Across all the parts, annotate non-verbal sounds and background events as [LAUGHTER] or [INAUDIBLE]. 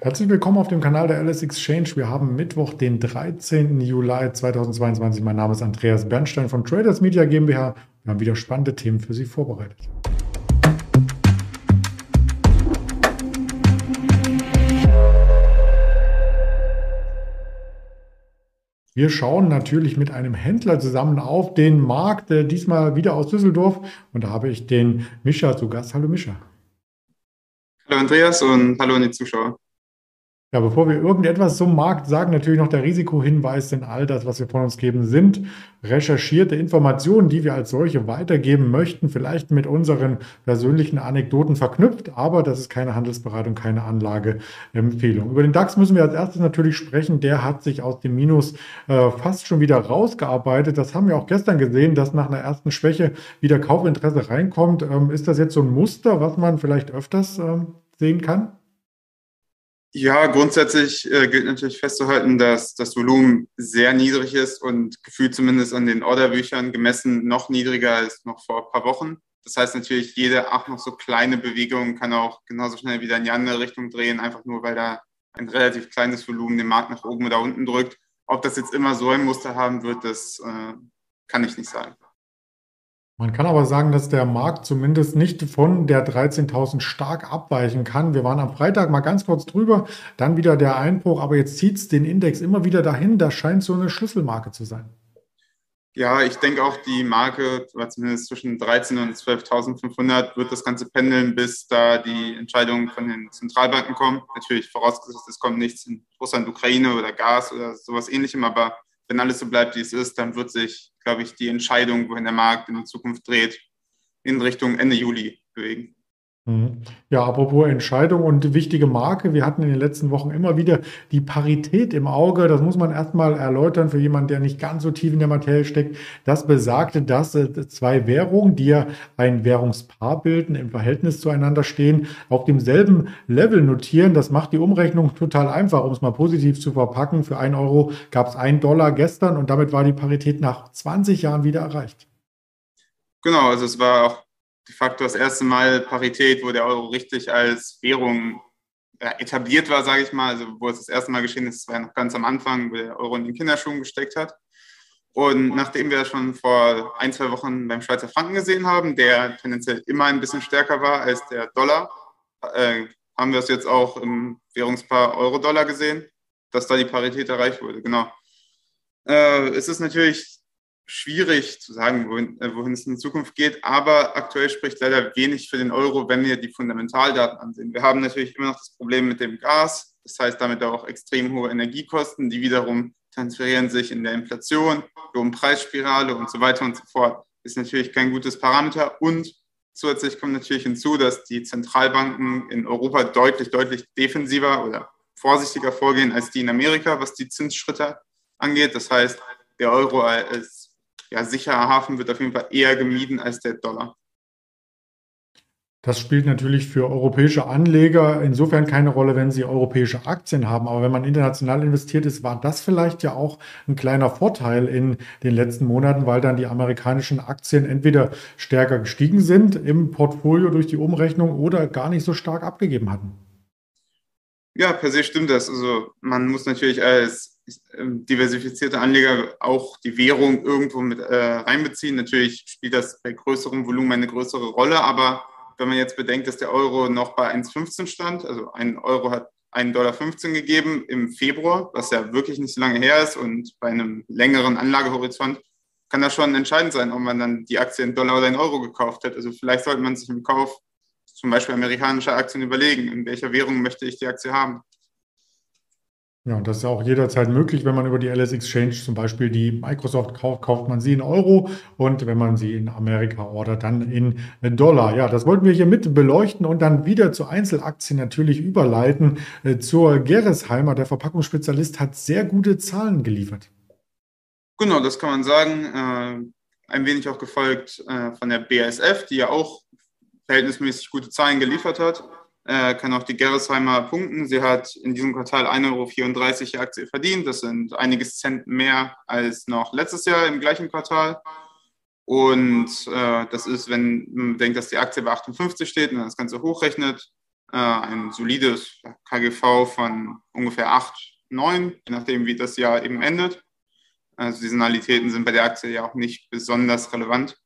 Herzlich willkommen auf dem Kanal der LS Exchange. Wir haben Mittwoch, den 13. Juli 2022. Mein Name ist Andreas Bernstein von Traders Media GmbH. Wir haben wieder spannende Themen für Sie vorbereitet. Wir schauen natürlich mit einem Händler zusammen auf den Markt, äh, diesmal wieder aus Düsseldorf. Und da habe ich den Mischa zu Gast. Hallo Mischa. Hallo Andreas und hallo an die Zuschauer. Ja, bevor wir irgendetwas zum Markt sagen, natürlich noch der Risikohinweis, denn all das, was wir von uns geben, sind recherchierte Informationen, die wir als solche weitergeben möchten, vielleicht mit unseren persönlichen Anekdoten verknüpft, aber das ist keine Handelsberatung, keine Anlageempfehlung. Über den DAX müssen wir als erstes natürlich sprechen. Der hat sich aus dem Minus äh, fast schon wieder rausgearbeitet. Das haben wir auch gestern gesehen, dass nach einer ersten Schwäche wieder Kaufinteresse reinkommt. Ähm, ist das jetzt so ein Muster, was man vielleicht öfters ähm, sehen kann? Ja, grundsätzlich äh, gilt natürlich festzuhalten, dass das Volumen sehr niedrig ist und gefühlt zumindest an den Orderbüchern gemessen noch niedriger als noch vor ein paar Wochen. Das heißt natürlich, jede auch noch so kleine Bewegung kann auch genauso schnell wieder in die andere Richtung drehen, einfach nur weil da ein relativ kleines Volumen den Markt nach oben oder unten drückt. Ob das jetzt immer so ein Muster haben wird, das äh, kann ich nicht sagen. Man kann aber sagen, dass der Markt zumindest nicht von der 13.000 stark abweichen kann. Wir waren am Freitag mal ganz kurz drüber, dann wieder der Einbruch, aber jetzt zieht es den Index immer wieder dahin. Das scheint so eine Schlüsselmarke zu sein. Ja, ich denke auch die Marke, zumindest zwischen 13.000 und 12.500 wird das Ganze pendeln, bis da die Entscheidungen von den Zentralbanken kommen. Natürlich vorausgesetzt, es kommt nichts in Russland, Ukraine oder Gas oder sowas ähnlichem, aber wenn alles so bleibt, wie es ist, dann wird sich, glaube ich, die Entscheidung, wohin der Markt in die Zukunft dreht, in Richtung Ende Juli bewegen. Mhm. Ja, apropos Entscheidung und wichtige Marke. Wir hatten in den letzten Wochen immer wieder die Parität im Auge. Das muss man erstmal erläutern für jemanden, der nicht ganz so tief in der Materie steckt. Das besagte, dass äh, zwei Währungen, die ja ein Währungspaar bilden, im Verhältnis zueinander stehen, auf demselben Level notieren. Das macht die Umrechnung total einfach, um es mal positiv zu verpacken. Für ein Euro gab es ein Dollar gestern und damit war die Parität nach 20 Jahren wieder erreicht. Genau, also es war auch de facto das erste Mal Parität, wo der Euro richtig als Währung etabliert war, sage ich mal, also wo es das erste Mal geschehen ist, war noch ganz am Anfang, wo der Euro in den Kinderschuhen gesteckt hat. Und nachdem wir das schon vor ein, zwei Wochen beim Schweizer Franken gesehen haben, der tendenziell immer ein bisschen stärker war als der Dollar, äh, haben wir es jetzt auch im Währungspaar Euro-Dollar gesehen, dass da die Parität erreicht wurde. Genau. Äh, es ist natürlich schwierig zu sagen, wohin, äh, es in Zukunft geht. Aber aktuell spricht leider wenig für den Euro, wenn wir die Fundamentaldaten ansehen. Wir haben natürlich immer noch das Problem mit dem Gas. Das heißt damit auch extrem hohe Energiekosten, die wiederum transferieren sich in der Inflation, Lohnpreisspirale und so weiter und so fort. Ist natürlich kein gutes Parameter. Und zusätzlich kommt natürlich hinzu, dass die Zentralbanken in Europa deutlich, deutlich defensiver oder vorsichtiger vorgehen als die in Amerika, was die Zinsschritte angeht. Das heißt, der Euro als ja, sicherer Hafen wird auf jeden Fall eher gemieden als der Dollar. Das spielt natürlich für europäische Anleger insofern keine Rolle, wenn sie europäische Aktien haben. Aber wenn man international investiert ist, war das vielleicht ja auch ein kleiner Vorteil in den letzten Monaten, weil dann die amerikanischen Aktien entweder stärker gestiegen sind im Portfolio durch die Umrechnung oder gar nicht so stark abgegeben hatten. Ja, per se stimmt das. Also man muss natürlich als ähm, diversifizierte Anleger auch die Währung irgendwo mit äh, reinbeziehen. Natürlich spielt das bei größerem Volumen eine größere Rolle, aber wenn man jetzt bedenkt, dass der Euro noch bei 1,15 stand, also ein Euro hat 1,15 Dollar gegeben im Februar, was ja wirklich nicht so lange her ist und bei einem längeren Anlagehorizont kann das schon entscheidend sein, ob man dann die Aktie in Dollar oder in Euro gekauft hat. Also vielleicht sollte man sich im Kauf zum Beispiel amerikanischer Aktien überlegen, in welcher Währung möchte ich die Aktie haben. Ja, und das ist auch jederzeit möglich, wenn man über die LS Exchange zum Beispiel die Microsoft kauft, kauft man sie in Euro und wenn man sie in Amerika ordert, dann in Dollar. Ja, das wollten wir hier mit beleuchten und dann wieder zu Einzelaktien natürlich überleiten. Äh, zur Geresheimer, der Verpackungsspezialist, hat sehr gute Zahlen geliefert. Genau, das kann man sagen. Äh, ein wenig auch gefolgt äh, von der BASF, die ja auch verhältnismäßig gute Zahlen geliefert hat äh, kann auch die Gerresheimer punkten. Sie hat in diesem Quartal 1,34 Euro die Aktie verdient. Das sind einiges Cent mehr als noch letztes Jahr im gleichen Quartal. Und äh, das ist, wenn man denkt, dass die Aktie bei 58 steht und das Ganze hochrechnet, äh, ein solides KGV von ungefähr 8, 9, je nachdem, wie das Jahr eben endet. Also Saisonalitäten sind bei der Aktie ja auch nicht besonders relevant.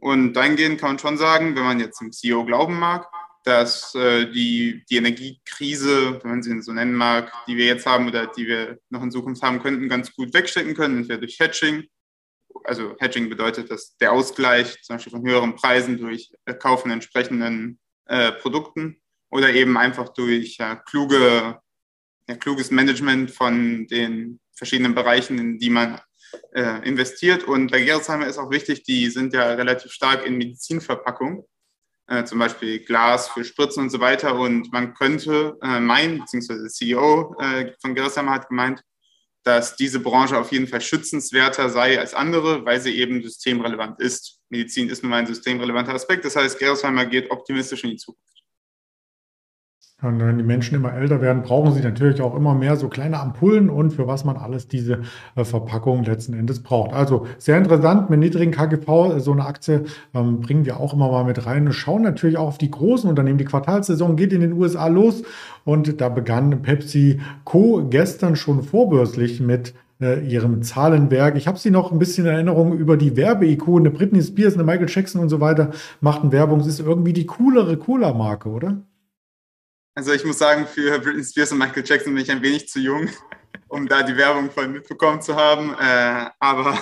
Und dahingehend kann man schon sagen, wenn man jetzt dem CEO glauben mag, dass äh, die, die Energiekrise, wenn man sie so nennen mag, die wir jetzt haben oder die wir noch in Zukunft haben könnten, ganz gut wegstecken können, entweder durch Hedging. Also Hedging bedeutet, dass der Ausgleich zum Beispiel von höheren Preisen durch Kauf von entsprechenden äh, Produkten oder eben einfach durch ja, kluge, ja, kluges Management von den verschiedenen Bereichen, in die man äh, investiert. Und bei Gerolzheimer ist auch wichtig, die sind ja relativ stark in Medizinverpackung äh, zum Beispiel Glas für Spritzen und so weiter. Und man könnte äh, meinen, beziehungsweise der CEO äh, von Gerresheimer hat gemeint, dass diese Branche auf jeden Fall schützenswerter sei als andere, weil sie eben systemrelevant ist. Medizin ist nun mal ein systemrelevanter Aspekt. Das heißt, Gerresheimer geht optimistisch in die Zukunft. Und wenn die Menschen immer älter werden, brauchen sie natürlich auch immer mehr so kleine Ampullen und für was man alles diese äh, Verpackung letzten Endes braucht. Also sehr interessant mit niedrigen KGV, so eine Aktie ähm, bringen wir auch immer mal mit rein. Wir schauen natürlich auch auf die großen Unternehmen. Die Quartalssaison geht in den USA los und da begann Pepsi Co. gestern schon vorbörslich mit äh, ihrem Zahlenwerk. Ich habe sie noch ein bisschen in Erinnerung über die Werbeikone. Britney Spears, eine Michael Jackson und so weiter machten Werbung. Es ist irgendwie die coolere Cola-Marke, oder? Also ich muss sagen, für Britney Spears und Michael Jackson bin ich ein wenig zu jung, [LAUGHS] um da die Werbung voll mitbekommen zu haben. Äh, aber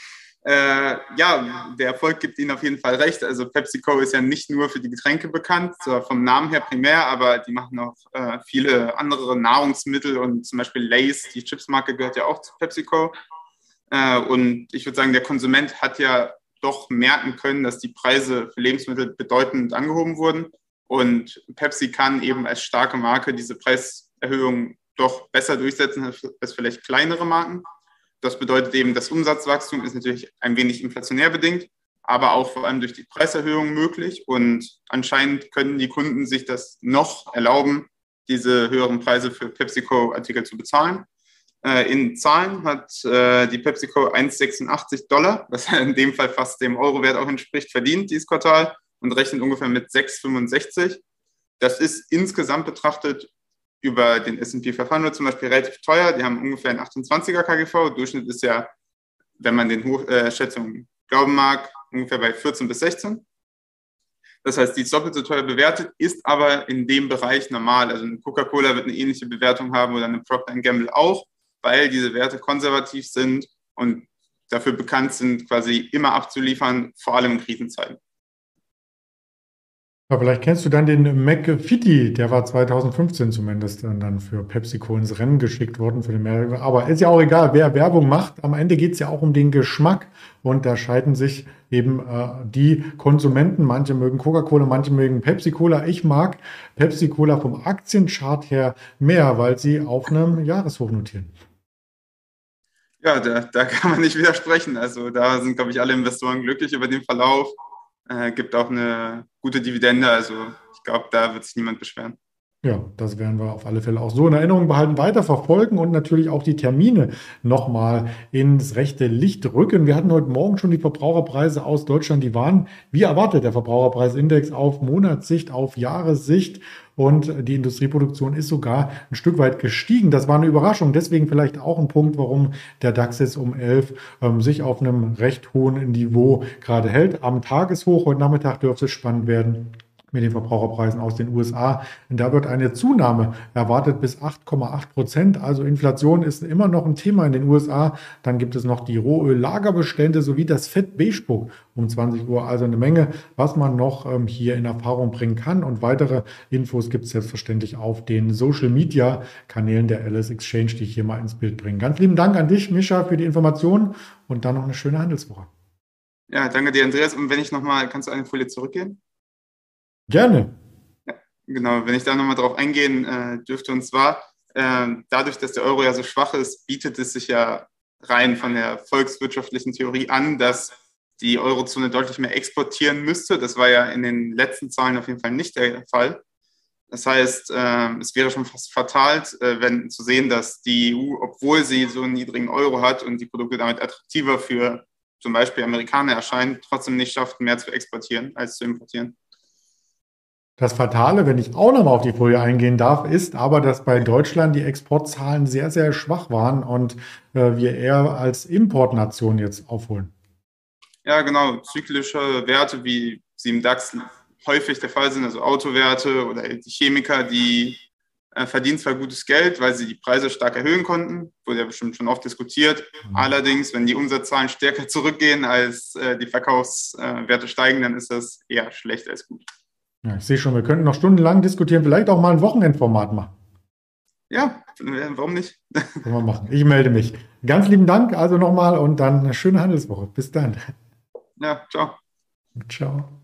[LAUGHS] äh, ja, der Erfolg gibt ihnen auf jeden Fall recht. Also PepsiCo ist ja nicht nur für die Getränke bekannt, zwar vom Namen her primär, aber die machen auch äh, viele andere Nahrungsmittel und zum Beispiel Lays, die Chipsmarke gehört ja auch zu PepsiCo. Äh, und ich würde sagen, der Konsument hat ja doch merken können, dass die Preise für Lebensmittel bedeutend angehoben wurden. Und Pepsi kann eben als starke Marke diese Preiserhöhung doch besser durchsetzen als vielleicht kleinere Marken. Das bedeutet eben, das Umsatzwachstum ist natürlich ein wenig inflationär bedingt, aber auch vor allem durch die Preiserhöhung möglich. Und anscheinend können die Kunden sich das noch erlauben, diese höheren Preise für PepsiCo-Artikel zu bezahlen. Äh, in Zahlen hat äh, die PepsiCo 1,86 Dollar, was [LAUGHS] in dem Fall fast dem Eurowert auch entspricht, verdient dieses Quartal und rechnet ungefähr mit 6,65. Das ist insgesamt betrachtet über den S&P 500 zum Beispiel relativ teuer. Die haben ungefähr ein 28er KGV. Durchschnitt ist ja, wenn man den Hoch äh, glauben mag, ungefähr bei 14 bis 16. Das heißt, die ist doppelt so teuer bewertet, ist aber in dem Bereich normal. Also eine Coca-Cola wird eine ähnliche Bewertung haben oder eine Procter Gamble auch, weil diese Werte konservativ sind und dafür bekannt sind, quasi immer abzuliefern, vor allem in Krisenzeiten. Aber vielleicht kennst du dann den McFitty, der war 2015 zumindest dann für PepsiCo ins Rennen geschickt worden für den. Aber ist ja auch egal, wer Werbung macht. Am Ende geht es ja auch um den Geschmack und da scheiden sich eben äh, die Konsumenten. Manche mögen Coca-Cola, manche mögen Pepsi-Cola. Ich mag Pepsi-Cola vom Aktienchart her mehr, weil sie auf einem Jahreshoch notieren. Ja, da, da kann man nicht widersprechen. Also da sind, glaube ich, alle Investoren glücklich über den Verlauf. Äh, gibt auch eine gute Dividende. Also ich glaube, da wird sich niemand beschweren. Ja, das werden wir auf alle Fälle auch so in Erinnerung behalten, weiter verfolgen und natürlich auch die Termine nochmal ins rechte Licht rücken. Wir hatten heute Morgen schon die Verbraucherpreise aus Deutschland, die waren, wie erwartet, der Verbraucherpreisindex auf Monatssicht, auf Jahressicht und die Industrieproduktion ist sogar ein Stück weit gestiegen. Das war eine Überraschung. Deswegen vielleicht auch ein Punkt, warum der DAX jetzt um 11 ähm, sich auf einem recht hohen Niveau gerade hält. Am Tageshoch heute Nachmittag dürfte es spannend werden mit den Verbraucherpreisen aus den USA. Und da wird eine Zunahme erwartet bis 8,8 Prozent. Also Inflation ist immer noch ein Thema in den USA. Dann gibt es noch die Rohöllagerbestände sowie das Fett Beige um 20 Uhr. Also eine Menge, was man noch ähm, hier in Erfahrung bringen kann. Und weitere Infos gibt es selbstverständlich auf den Social Media Kanälen der Alice Exchange, die ich hier mal ins Bild bringe. Ganz lieben Dank an dich, Mischa, für die Informationen und dann noch eine schöne Handelswoche. Ja, danke dir, Andreas. Und wenn ich nochmal, kannst du eine Folie zurückgehen? Gerne. Genau, wenn ich da nochmal drauf eingehen äh, dürfte, und zwar äh, dadurch, dass der Euro ja so schwach ist, bietet es sich ja rein von der volkswirtschaftlichen Theorie an, dass die Eurozone deutlich mehr exportieren müsste. Das war ja in den letzten Zahlen auf jeden Fall nicht der Fall. Das heißt, äh, es wäre schon fast fatal, äh, wenn zu sehen, dass die EU, obwohl sie so einen niedrigen Euro hat und die Produkte damit attraktiver für zum Beispiel Amerikaner erscheinen, trotzdem nicht schafft, mehr zu exportieren als zu importieren. Das Fatale, wenn ich auch nochmal auf die Folie eingehen darf, ist aber, dass bei Deutschland die Exportzahlen sehr, sehr schwach waren und äh, wir eher als Importnation jetzt aufholen. Ja, genau. Zyklische Werte, wie sie im DAX häufig der Fall sind, also Autowerte oder die Chemiker, die äh, verdienen zwar gutes Geld, weil sie die Preise stark erhöhen konnten, wurde ja bestimmt schon oft diskutiert. Mhm. Allerdings, wenn die Umsatzzahlen stärker zurückgehen als äh, die Verkaufswerte steigen, dann ist das eher schlecht als gut. Ja, ich sehe schon, wir könnten noch stundenlang diskutieren, vielleicht auch mal ein Wochenendformat machen. Ja, warum nicht? [LAUGHS] Können wir machen. Ich melde mich. Ganz lieben Dank also nochmal und dann eine schöne Handelswoche. Bis dann. Ja, ciao. Ciao.